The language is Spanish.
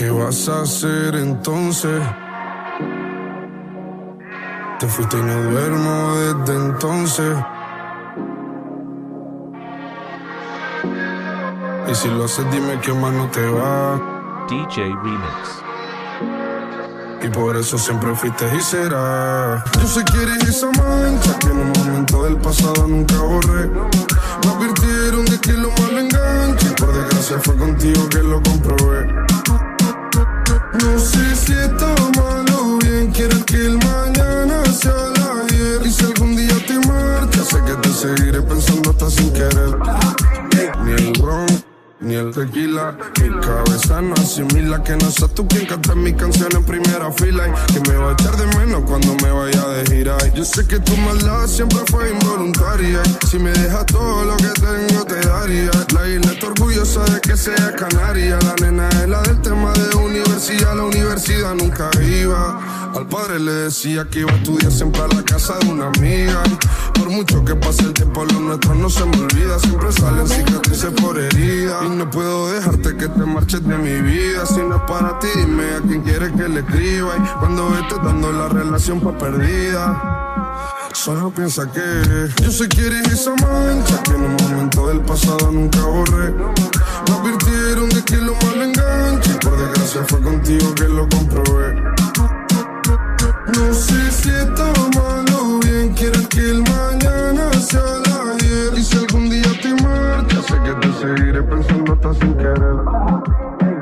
¿Qué vas a hacer entonces? Te fuiste y no duermo desde entonces. Y si lo haces, dime qué más no te va. DJ Remix. Y por eso siempre fuiste y será. Yo sé que eres esa mancha que en un momento del pasado nunca borré. Me advirtieron de que lo malo sin querer. Ni el ron ni el tequila. Mi cabeza no asimila que no seas tú quien canta mi canción en primera fila. Y que me va a echar de menos cuando me vaya de gira. Y yo sé que tu maldad siempre fue involuntaria. Si me dejas todo lo que tengo, te daría. La orgullosa de que sea canaria. La nena es la del tema de universidad. La universidad nunca iba. Al padre le decía que iba a estudiar siempre a la casa de una amiga. Por mucho que pase el tiempo, lo nuestro no se me olvida. Siempre salen cicatrices por herida. Y no puedo dejarte que te marches de mi vida. Si no es para ti, dime a quién quieres que le escriba. Y cuando estés dando la relación pa' perdida. Solo piensa que yo sé que eres esa mancha que en un momento del pasado nunca borré. contigo que lo comprobé. No sé si está mal o bien, quiero que el mañana sea el ayer. Y si algún día te marchas, sé que te seguiré pensando hasta sin querer.